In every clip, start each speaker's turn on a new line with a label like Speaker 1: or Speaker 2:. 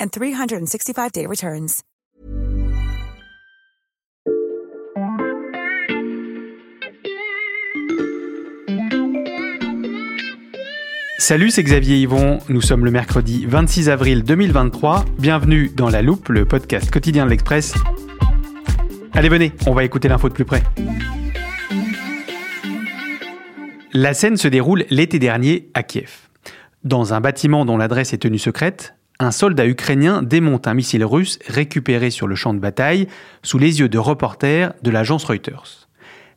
Speaker 1: and 365-day returns.
Speaker 2: Salut, c'est Xavier Yvon. Nous sommes le mercredi 26 avril 2023. Bienvenue dans La Loupe, le podcast quotidien de l'Express. Allez, venez, on va écouter l'info de plus près. La scène se déroule l'été dernier à Kiev. Dans un bâtiment dont l'adresse est tenue secrète, un soldat ukrainien démonte un missile russe récupéré sur le champ de bataille sous les yeux de reporters de l'agence Reuters.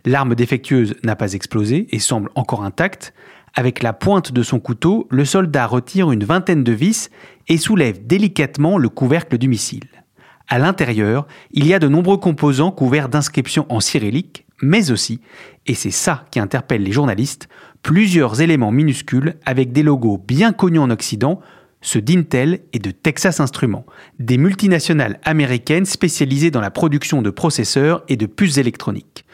Speaker 2: L'arme défectueuse n'a pas explosé et semble encore intacte. Avec la pointe de son couteau, le soldat retire une vingtaine de vis et soulève délicatement le couvercle du missile. À l'intérieur, il y a de nombreux composants couverts d'inscriptions en cyrillique, mais aussi, et c'est ça qui interpelle les journalistes, plusieurs éléments minuscules avec des logos bien connus en Occident, ceux d'Intel et de Texas Instruments, des multinationales américaines spécialisées dans la production de processeurs et de puces électroniques.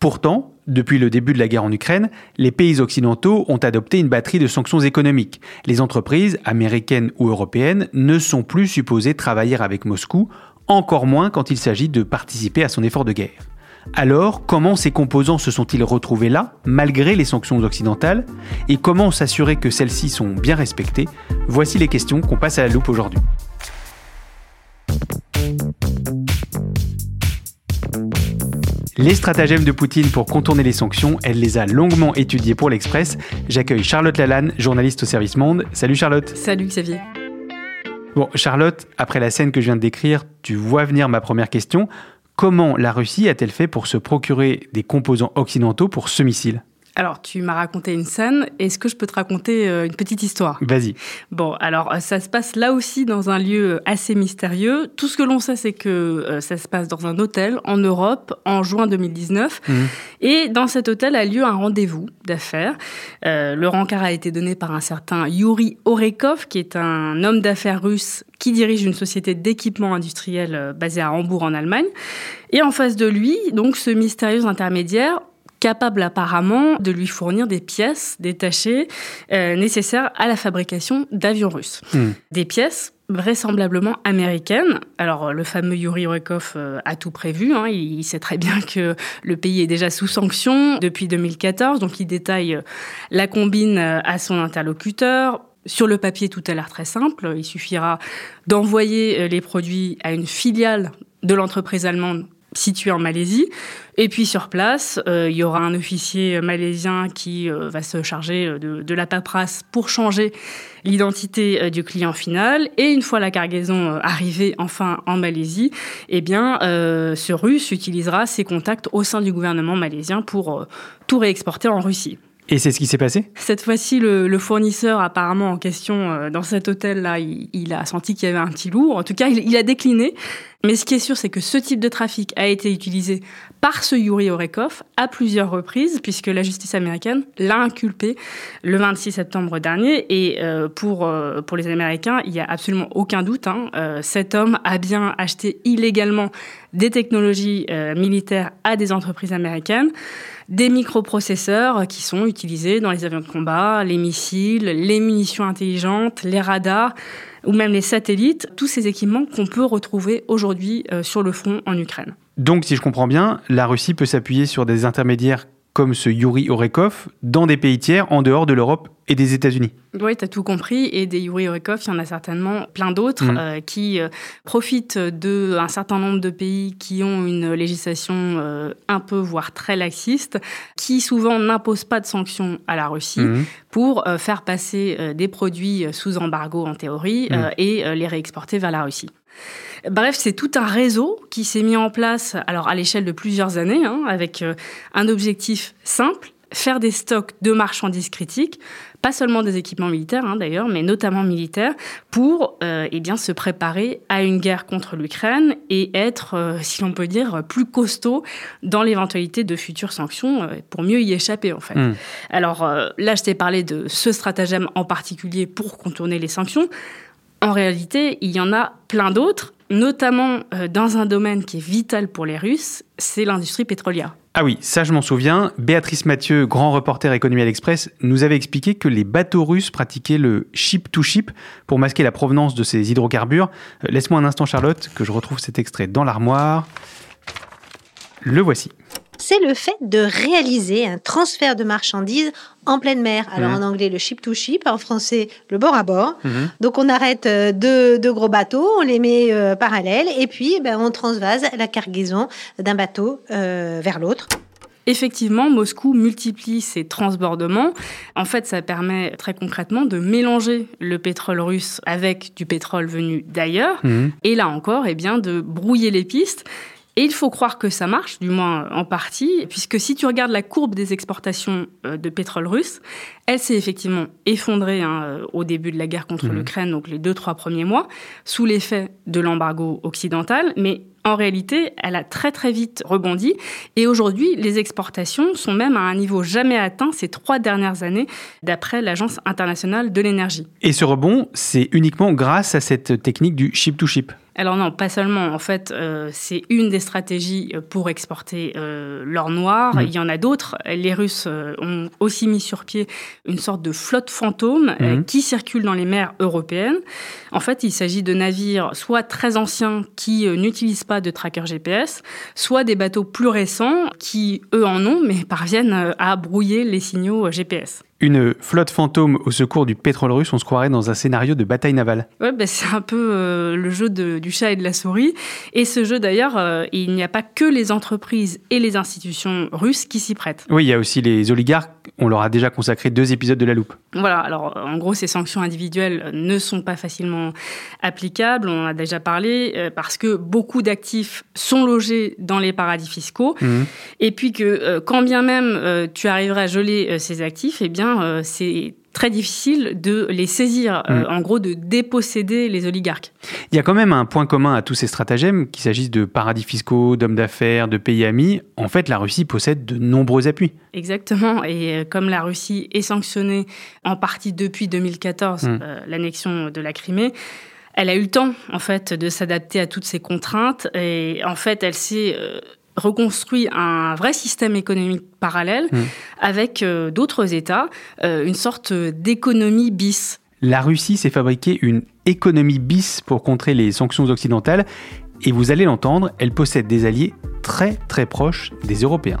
Speaker 2: Pourtant, depuis le début de la guerre en Ukraine, les pays occidentaux ont adopté une batterie de sanctions économiques. Les entreprises, américaines ou européennes, ne sont plus supposées travailler avec Moscou, encore moins quand il s'agit de participer à son effort de guerre. Alors, comment ces composants se sont-ils retrouvés là, malgré les sanctions occidentales? Et comment s'assurer que celles-ci sont bien respectées? Voici les questions qu'on passe à la loupe aujourd'hui. Les stratagèmes de Poutine pour contourner les sanctions, elle les a longuement étudiées pour l'Express. J'accueille Charlotte Lalanne, journaliste au service Monde. Salut Charlotte.
Speaker 3: Salut Xavier.
Speaker 2: Bon, Charlotte, après la scène que je viens de décrire, tu vois venir ma première question. Comment la Russie a-t-elle fait pour se procurer des composants occidentaux pour ce missile?
Speaker 3: Alors, tu m'as raconté une scène. Est-ce que je peux te raconter euh, une petite histoire?
Speaker 2: Vas-y.
Speaker 3: Bon, alors, euh, ça se passe là aussi dans un lieu assez mystérieux. Tout ce que l'on sait, c'est que euh, ça se passe dans un hôtel en Europe en juin 2019. Mmh. Et dans cet hôtel a lieu un rendez-vous d'affaires. le rencard a été donné par un certain Yuri Orekov, qui est un homme d'affaires russe qui dirige une société d'équipement industriel basée à Hambourg en Allemagne. Et en face de lui, donc, ce mystérieux intermédiaire capable apparemment de lui fournir des pièces détachées euh, nécessaires à la fabrication d'avions russes. Hmm. Des pièces vraisemblablement américaines. Alors le fameux Yuri Orekov euh, a tout prévu, hein. il, sait très bien que le pays est déjà sous sanctions depuis 2014, donc il détaille euh, la combine à son interlocuteur, sur le papier, tout a l'air très simple. Il suffira d'envoyer les produits à une filiale de l'entreprise allemande situé en Malaisie. Et puis sur place, euh, il y aura un officier malaisien qui euh, va se charger euh, de, la paperasse pour changer l'identité du client final. Et une fois la cargaison arrivée enfin en Malaisie, eh bien, ce russe utilisera ses contacts au sein du gouvernement malaisien pour tout réexporter en Russie.
Speaker 2: Et c'est ce qui s'est passé?
Speaker 3: Cette fois-ci, le, fournisseur apparemment en question dans cet hôtel-là, il, a senti qu'il y avait un petit loup. En tout cas, il a décliné. Mais ce qui est sûr, c'est que ce type de trafic a été utilisé par ce Yuri Orekov à plusieurs reprises, puisque la justice américaine l'a inculpé le 26 septembre dernier. Et euh, pour, euh, pour les Américains, il n'y a absolument aucun doute. Hein, euh, cet homme a bien acheté illégalement des technologies militaires à des entreprises américaines des microprocesseurs qui sont utilisés dans les avions de combat, les missiles, les munitions intelligentes, les radars ou même les satellites, tous ces équipements qu'on peut retrouver aujourd'hui euh, sur le front en Ukraine.
Speaker 2: Donc, si je comprends bien, la Russie peut s'appuyer sur des intermédiaires comme ce Yuri Orekov, dans des pays tiers en dehors de l'Europe et des États-Unis.
Speaker 3: Oui, tu as tout compris. Et des Yuri Orekov, il y en a certainement plein d'autres
Speaker 2: Mm.
Speaker 3: euh, qui euh, profitent d'un certain nombre de pays qui ont une législation euh, un peu, voire très laxiste, qui souvent n'imposent pas de sanctions à la Russie
Speaker 2: Mhm.
Speaker 3: pour faire passer des produits sous embargo en théorie
Speaker 2: Mm.
Speaker 3: et les réexporter vers la Russie. Bref, c'est tout un réseau qui s'est mis en place alors à l'échelle de plusieurs années, hein, avec euh, un objectif simple faire des stocks de marchandises critiques, pas seulement des équipements militaires hein, d'ailleurs, mais notamment militaires, pour euh, eh bien se préparer à une guerre contre l'Ukraine et être, euh, si l'on peut dire, plus costaud dans l'éventualité de futures sanctions euh, pour mieux y échapper en fait.
Speaker 2: Mm.
Speaker 3: Alors là, je t'ai parlé de ce stratagème en particulier pour contourner les sanctions. En réalité, il y en a plein d'autres, notamment euh, dans un domaine qui est vital pour les Russes, c'est l'industrie pétrolière.
Speaker 2: Ah oui, ça je m'en souviens. Béatrice Mathieu, grand reporter économie à l'Express, nous avait expliqué que les bateaux russes pratiquaient le ship-to-ship pour masquer la provenance de ces hydrocarbures. Euh, Laisse-moi un instant Charlotte, que je retrouve cet extrait dans l'armoire. Le voici.
Speaker 4: C'est le fait de réaliser un transfert de marchandises en pleine mer. Alors
Speaker 2: Mhm.
Speaker 4: en anglais, le ship to ship, en français, le bord à bord.
Speaker 2: Mhm.
Speaker 4: Donc on arrête euh, deux, deux gros bateaux, on les met euh, parallèles et puis ben, on transvase la cargaison d'un bateau euh, vers l'autre.
Speaker 3: Effectivement, Moscou multiplie ses transbordements. En fait, ça permet très concrètement de mélanger le pétrole russe avec du pétrole venu d'ailleurs.
Speaker 2: Mhm.
Speaker 3: Et là encore, eh bien, de brouiller les pistes. Et il faut croire que ça marche, du moins en partie, puisque si tu regardes la courbe des exportations euh, de pétrole russe, elle s'est effectivement effondrée hein, euh, au début de la guerre contre
Speaker 2: Mhm.
Speaker 3: l'Ukraine, donc les deux, trois premiers mois, sous l'effet de l'embargo occidental. Mais en réalité, elle a très très vite rebondi. Et aujourd'hui, les exportations sont même à un niveau jamais atteint ces trois dernières années, d'après l'Agence internationale de l'énergie.
Speaker 2: Et ce rebond, c'est uniquement grâce à cette technique du ship-to-ship.
Speaker 3: Alors non, pas seulement. En fait, euh, c'est une des stratégies euh, pour exporter euh, l'or noir.
Speaker 2: Mhm.
Speaker 3: Il y en a d'autres. Les Russes euh, ont aussi mis sur pied une sorte de flotte fantôme
Speaker 2: Mhm.
Speaker 3: qui circule dans les mers européennes. En fait, il s'agit de navires soit très anciens qui n'utilisent de tracker GPS, soit des bateaux plus récents qui, eux, en ont, mais parviennent euh, à brouiller les signaux euh, GPS.
Speaker 2: Une flotte fantôme au secours du pétrole russe, on se croirait dans un scénario de bataille navale.
Speaker 3: Ouais, bah, c'est un peu euh, le jeu de- du chat et de la souris. Et ce jeu, d'ailleurs, euh, il n'y a pas que les entreprises et les institutions russes qui s'y prêtent.
Speaker 2: Oui, il y a aussi les oligarques, on leur a déjà consacré deux épisodes de la loupe.
Speaker 3: Voilà, alors en gros, ces sanctions individuelles ne sont pas facilement applicables, on en a déjà parlé, euh, parce que beaucoup d'actifs sont logés dans les paradis fiscaux,
Speaker 2: Mhm.
Speaker 3: et puis que quand bien même tu arriverais à geler ces actifs, eh bien, euh, c'est très difficile de les saisir, euh,
Speaker 2: Mm.
Speaker 3: en gros, de déposséder les oligarques.
Speaker 2: Il y a quand même un point commun à tous ces stratagèmes, qu'il s'agisse de paradis fiscaux, d'hommes d'affaires, de pays amis. En fait, la Russie possède de nombreux appuis.
Speaker 3: Exactement. Et euh, comme la Russie est sanctionnée en partie depuis 2014,
Speaker 2: Mm.
Speaker 3: euh, l'annexion de la Crimée, elle a eu le temps, en fait, de s'adapter à toutes ces contraintes. Et en fait, elle s'est reconstruit un vrai système économique parallèle
Speaker 2: Mm.
Speaker 3: avec euh, d'autres États, euh, une sorte d'économie bis.
Speaker 2: La Russie s'est fabriquée une économie bis pour contrer les sanctions occidentales. Et vous allez l'entendre, elle possède des alliés très très proches des Européens.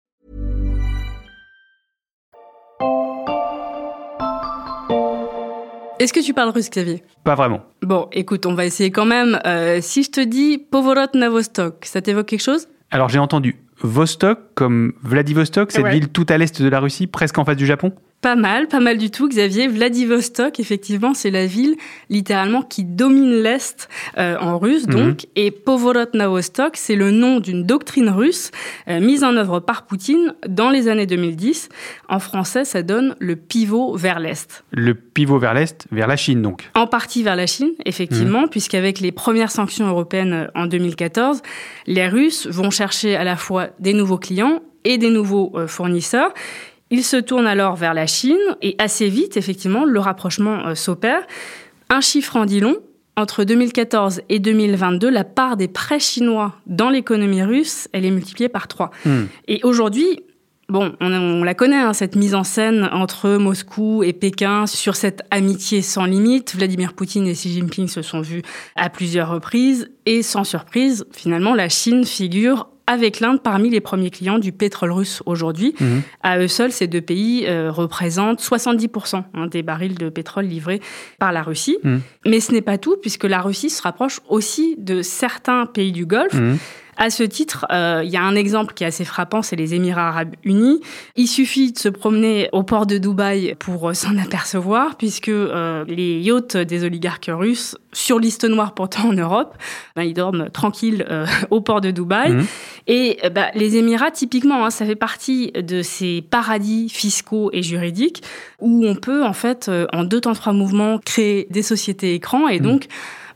Speaker 3: Est-ce que tu parles russe, Xavier?
Speaker 2: Pas vraiment.
Speaker 3: Bon, écoute, on va essayer quand même. Euh, si je te dis Povorot Navostok, ça t'évoque quelque chose?
Speaker 2: Alors j'ai entendu Vostok comme Vladivostok, cette
Speaker 3: Ouais.
Speaker 2: ville tout à l'est de la Russie, presque en face du Japon?
Speaker 3: Pas mal, pas mal du tout, Xavier. Vladivostok, effectivement, c'est la ville littéralement qui domine l'Est euh, en russe, mhm. donc. Et Povorotnavostok, c'est le nom d'une doctrine russe euh, mise en œuvre par Poutine dans les années 2010. En français, ça donne le pivot vers l'Est.
Speaker 2: Le pivot vers l'Est, vers la Chine, donc
Speaker 3: En partie vers la Chine, effectivement, mhm. puisqu'avec les premières sanctions européennes euh, en 2014, les Russes vont chercher à la fois des nouveaux clients et des nouveaux fournisseurs. Il se tourne alors vers la Chine et assez vite, effectivement, le rapprochement euh, s'opère. Un chiffre en dit long. Entre 2014 et 2022, la part des prêts chinois dans l'économie russe, elle est multipliée par trois. Hmm. Et aujourd'hui, Bon, on, la connaît, hein, cette mise en scène entre Moscou et Pékin sur cette amitié sans limite. Vladimir Poutine et Xi Jinping se sont vus à plusieurs reprises et sans surprise, finalement, la Chine figure avec l'Inde parmi les premiers clients du pétrole russe aujourd'hui. Mhm. À eux seuls, ces deux pays euh, représentent 70% hein, des barils de pétrole livrés par la Russie. Mhm. Mais ce n'est pas tout, puisque la Russie se rapproche aussi de certains pays du Golfe. Mhm. À ce titre, euh, il y a un exemple qui est assez frappant, c'est les Émirats arabes unis. Il suffit de se promener au port de Dubaï pour euh, s'en apercevoir, puisque euh, les yachts des oligarques russes, sur liste noire pourtant en Europe, ben, ils dorment tranquilles au port de Dubaï. Mmh. Et ben, les Émirats, typiquement, hein, ça fait partie de ces paradis fiscaux et juridiques où on peut, en fait, en deux temps trois mouvements, créer des sociétés écrans et mmh.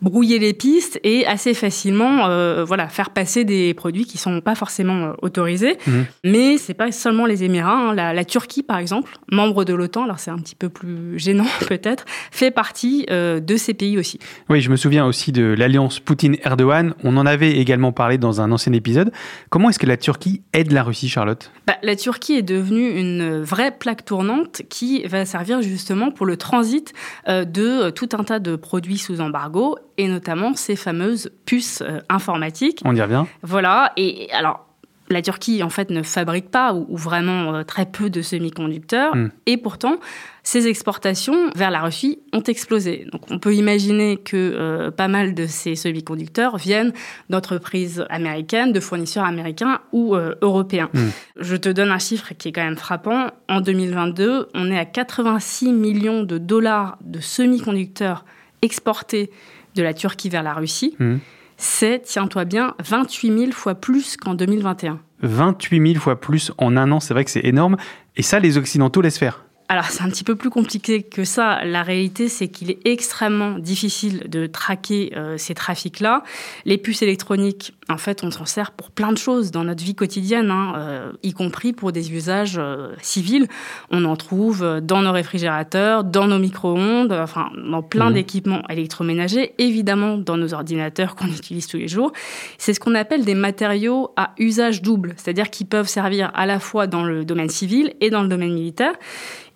Speaker 3: Brouiller les pistes et assez facilement euh, voilà faire passer des produits qui sont pas forcément euh, autorisés. Mhm. Mais c'est pas seulement les Émirats. Hein. La, Turquie, par exemple, membre de l'OTAN, alors c'est un petit peu plus gênant peut-être, fait partie euh, de ces pays aussi.
Speaker 2: Oui, je me souviens aussi de l'alliance Poutine-Erdogan. On en avait également parlé dans un ancien épisode. Comment est-ce que la Turquie aide la Russie, Charlotte?
Speaker 3: Bah, La Turquie est devenue une vraie plaque tournante qui va servir justement pour le transit de tout un tas de produits sous embargo et notamment ces fameuses puces euh, informatiques.
Speaker 2: On y revient.
Speaker 3: Voilà. Et alors, la Turquie, en fait, ne fabrique pas ou, vraiment euh, très peu de semi-conducteurs. Hmm. Et pourtant, ces exportations vers la Russie ont explosé. Donc, on peut imaginer que euh, pas mal de ces semi-conducteurs viennent d'entreprises américaines, de fournisseurs américains ou européens. Hmm. Je te donne un chiffre qui est quand même frappant. En 2022, on est à 86 millions de dollars de semi-conducteurs exportés de la Turquie vers la Russie, mmh. c'est, tiens-toi bien, 28 000 fois plus qu'en 2021.
Speaker 2: 28 000 fois plus en un an, c'est vrai que c'est énorme. Et ça, les Occidentaux laissent faire.
Speaker 3: Alors c'est un petit peu plus compliqué que ça. La réalité, c'est qu'il est extrêmement difficile de traquer euh, ces trafics-là. Les puces électroniques, en fait, on s'en sert pour plein de choses dans notre vie quotidienne, hein, euh, y compris pour des usages euh, civils. On en trouve dans nos réfrigérateurs, dans nos micro-ondes, enfin dans plein mmh. d'équipements électroménagers, évidemment dans nos ordinateurs qu'on utilise tous les jours. C'est ce qu'on appelle des matériaux à usage double, c'est-à-dire qui peuvent servir à la fois dans le domaine civil et dans le domaine militaire.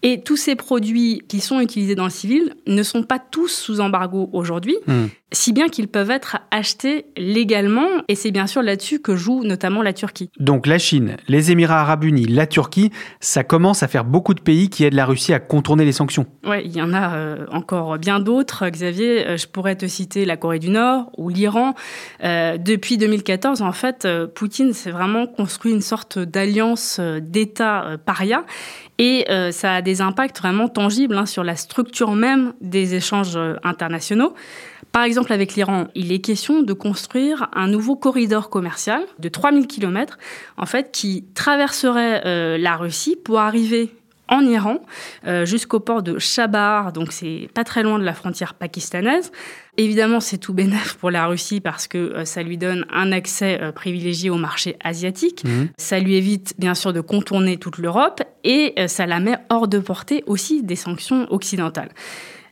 Speaker 3: Et tous ces produits qui sont utilisés dans le civil ne sont pas tous sous embargo aujourd'hui, hmm. si bien qu'ils peuvent être achetés légalement. Et c'est bien sûr là-dessus que joue notamment la Turquie.
Speaker 2: Donc la Chine, les Émirats arabes unis, la Turquie, ça commence à faire beaucoup de pays qui aident la Russie à contourner les sanctions.
Speaker 3: Oui, il y en a euh, encore bien d'autres. Xavier, euh, je pourrais te citer la Corée du Nord ou l'Iran. Euh, depuis 2014, en fait, Poutine s'est vraiment construit une sorte d'alliance d'États paria. Et euh, ça a des impacts vraiment tangibles hein, sur la structure même des échanges euh, internationaux. Par exemple, avec l'Iran, il est question de construire un nouveau corridor commercial de 3000 km, en fait, qui traverserait euh, la Russie pour arriver en Iran jusqu'au port de Shabar, donc c'est pas très loin de la frontière pakistanaise. Évidemment, c'est tout bénéf pour la Russie parce que euh, ça lui donne un accès euh, privilégié au marché asiatique. Mhm. Ça lui évite bien sûr de contourner toute l'Europe et euh, ça la met hors de portée aussi des sanctions occidentales.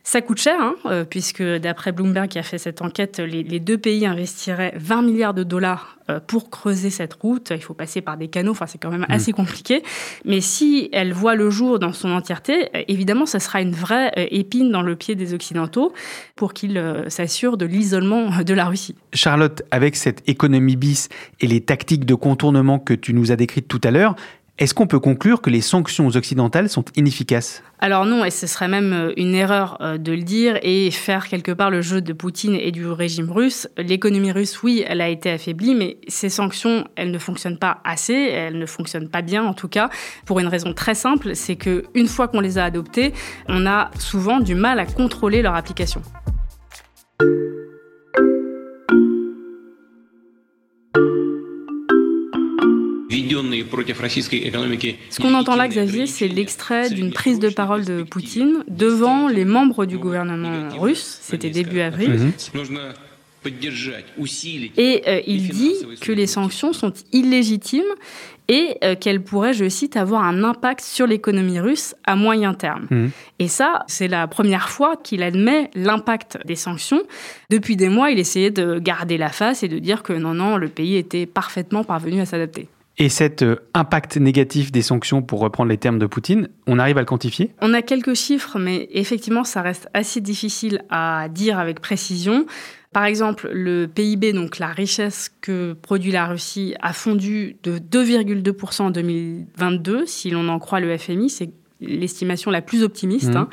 Speaker 3: Ça coûte cher, hein, euh, puisque d'après Bloomberg qui a fait cette enquête, les, deux pays investiraient 20 milliards de dollars euh, pour creuser cette route. Il faut passer par des canaux, enfin c'est quand même mm. assez compliqué. Mais si elle voit le jour dans son entièreté, euh, évidemment, ça sera une vraie épine dans le pied des Occidentaux pour qu'ils s'assurent de l'isolement de la Russie.
Speaker 2: Charlotte, avec cette économie bis et les tactiques de contournement que tu nous as décrites tout à l'heure, Est-ce qu'on peut conclure que les sanctions occidentales sont inefficaces?
Speaker 3: Alors non, et ce serait même euh, une erreur euh, de le dire et faire quelque part le jeu de Poutine et du régime russe. L'économie russe, oui, elle a été affaiblie, mais ces sanctions, elles ne fonctionnent pas assez, elles ne fonctionnent pas bien en tout cas, pour une raison très simple, c'est que une fois qu'on les a adoptées, on a souvent du mal à contrôler leur application. Ce qu'on entend là, Xavier, c'est l'extrait d'une prise de parole de Poutine devant les membres du gouvernement russe, c'était début avril. Et euh, il dit que les sanctions sont illégitimes et euh, qu'elles pourraient, je cite, avoir un impact sur l'économie russe à moyen terme. Mhm. Et ça, c'est la première fois qu'il admet l'impact des sanctions. Depuis des mois, il essayait de garder la face et de dire que non, non, le pays était parfaitement parvenu à s'adapter.
Speaker 2: Et cet euh, impact négatif des sanctions, pour reprendre les termes de Poutine, on arrive à le quantifier?
Speaker 3: On a quelques chiffres, mais effectivement, ça reste assez difficile à dire avec précision. Par exemple, le PIB, donc la richesse que produit la Russie, a fondu de 2,2% en 2022, si l'on en croit le FMI. C'est l'estimation la plus optimiste. Mmh. Hein.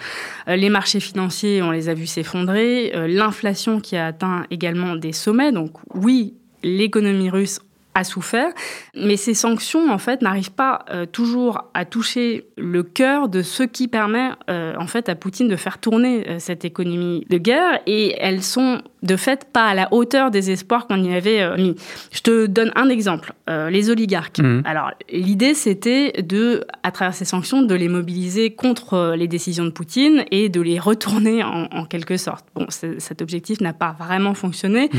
Speaker 3: Euh, les marchés financiers, on les a vus s'effondrer. Euh, l'inflation qui a atteint également des sommets. Donc oui, l'économie russe a souffert. Mais ces sanctions, en fait, n'arrivent pas euh, toujours à toucher le cœur de ce qui permet, euh, en fait, à Poutine de faire tourner euh, cette économie de guerre. Et elles sont, de fait, pas à la hauteur des espoirs qu'on y avait mis. Je te donne un exemple. les oligarques. Mmh. Alors, l'idée, c'était de, à travers ces sanctions, de les mobiliser contre les décisions de Poutine et de les retourner en, quelque sorte. Bon, cet objectif n'a pas vraiment fonctionné. Mmh.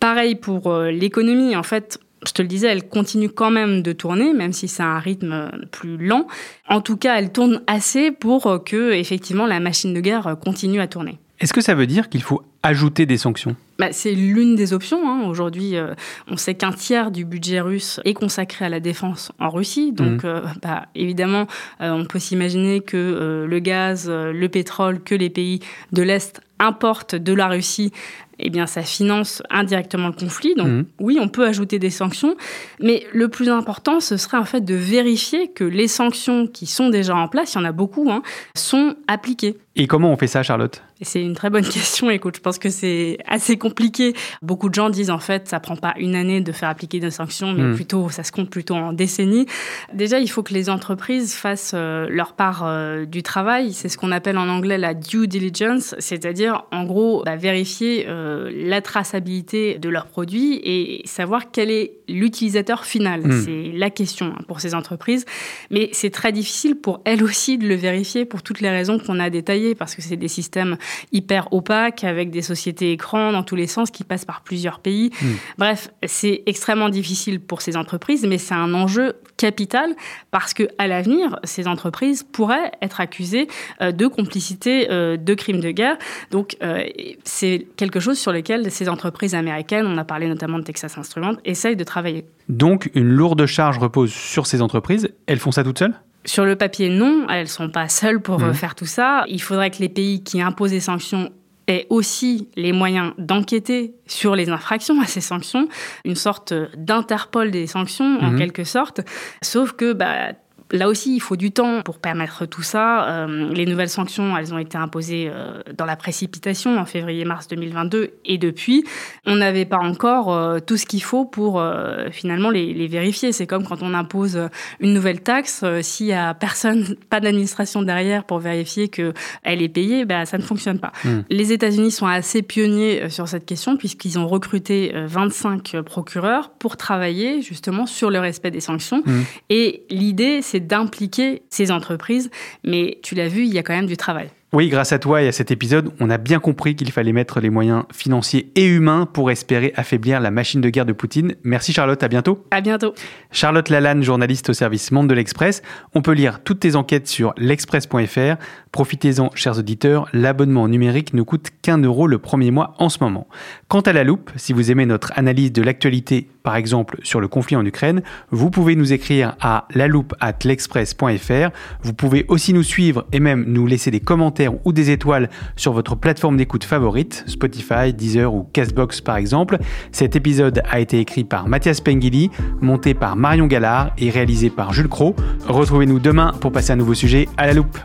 Speaker 3: Pareil pour l'économie. En fait, je te le disais, elle continue quand même de tourner, même si c'est un rythme plus lent. En tout cas, elle tourne assez pour que, effectivement, la machine de guerre continue à tourner.
Speaker 2: Est-ce que ça veut dire qu'il faut ajouter des sanctions?
Speaker 3: Bah, C'est l'une des options. Hein. Aujourd'hui, euh, on sait qu'un tiers du budget russe est consacré à la défense en Russie. Donc, mmh. euh, bah, évidemment, euh, on peut s'imaginer que le gaz, le pétrole que les pays de l'Est importent de la Russie eh bien, ça finance indirectement le conflit. Donc, mmh. oui, on peut ajouter des sanctions, mais le plus important, ce serait en fait de vérifier que les sanctions qui sont déjà en place, il y en a beaucoup, hein, sont appliquées.
Speaker 2: Et comment on fait ça, Charlotte?
Speaker 3: C'est une très bonne question. Écoute, je pense que c'est assez compliqué. Beaucoup de gens disent en fait, ça prend pas une année de faire appliquer des sanctions, mais hmm. plutôt, ça se compte plutôt en décennies. Déjà, il faut que les entreprises fassent euh, leur part euh, du travail. C'est ce qu'on appelle en anglais la due diligence, c'est-à-dire en gros bah, vérifier euh, la traçabilité de leurs produits et savoir quel est l'utilisateur final. Hmm. C'est la question hein, pour ces entreprises, mais c'est très difficile pour elles aussi de le vérifier pour toutes les raisons qu'on a détaillées parce que c'est des systèmes hyper opaques avec des sociétés écrans dans tous les sens qui passent par plusieurs pays. Hmm. Bref, c'est extrêmement difficile pour ces entreprises, mais c'est un enjeu capital parce que à l'avenir, ces entreprises pourraient être accusées euh, de complicité euh, de crimes de guerre. Donc, euh, c'est quelque chose sur lequel ces entreprises américaines, on a parlé notamment de Texas Instruments, essayent de travailler.
Speaker 2: Donc, une lourde charge repose sur ces entreprises. Elles font ça toutes seules?
Speaker 3: Sur le papier, non, elles sont pas seules pour euh, mmh. faire tout ça. Il faudrait que les pays qui imposent des sanctions aient aussi les moyens d'enquêter sur les infractions à ces sanctions, une sorte d'interpol des sanctions en mmh. quelque sorte. Sauf que bah, Là aussi, il faut du temps pour permettre tout ça. Euh, les nouvelles sanctions, elles ont été imposées euh, dans la précipitation en février-mars 2022 et depuis, on n'avait pas encore euh, tout ce qu'il faut pour finalement les, vérifier. C'est comme quand on impose une nouvelle taxe, s'il y a personne, pas d'administration derrière pour vérifier que elle est payée, bah, ça ne fonctionne pas. Hmm. Les États-Unis sont assez pionniers sur cette question puisqu'ils ont recruté 25 procureurs pour travailler justement sur le respect des sanctions. Hmm. Et l'idée, c'est d'impliquer ces entreprises. Mais tu l'as vu, il y a quand même du travail.
Speaker 2: Oui, grâce à toi et à cet épisode, on a bien compris qu'il fallait mettre les moyens financiers et humains pour espérer affaiblir la machine de guerre de Poutine. Merci Charlotte, à bientôt.
Speaker 3: À bientôt.
Speaker 2: Charlotte Lalanne, journaliste au service Monde de l'Express. On peut lire toutes tes enquêtes sur l'express.fr. Profitez-en, chers auditeurs, l'abonnement numérique ne coûte qu'un euro le premier mois en ce moment. Quant à la loupe, si vous aimez notre analyse de l'actualité, par exemple sur le conflit en Ukraine, vous pouvez nous écrire à l'express.fr. Vous pouvez aussi nous suivre et même nous laisser des commentaires ou des étoiles sur votre plateforme d'écoute favorite, Spotify, Deezer ou Castbox par exemple. Cet épisode a été écrit par Mathias Pengili, monté par Marion Gallard et réalisé par Jules Cro. Retrouvez-nous demain pour passer un nouveau sujet à la loupe.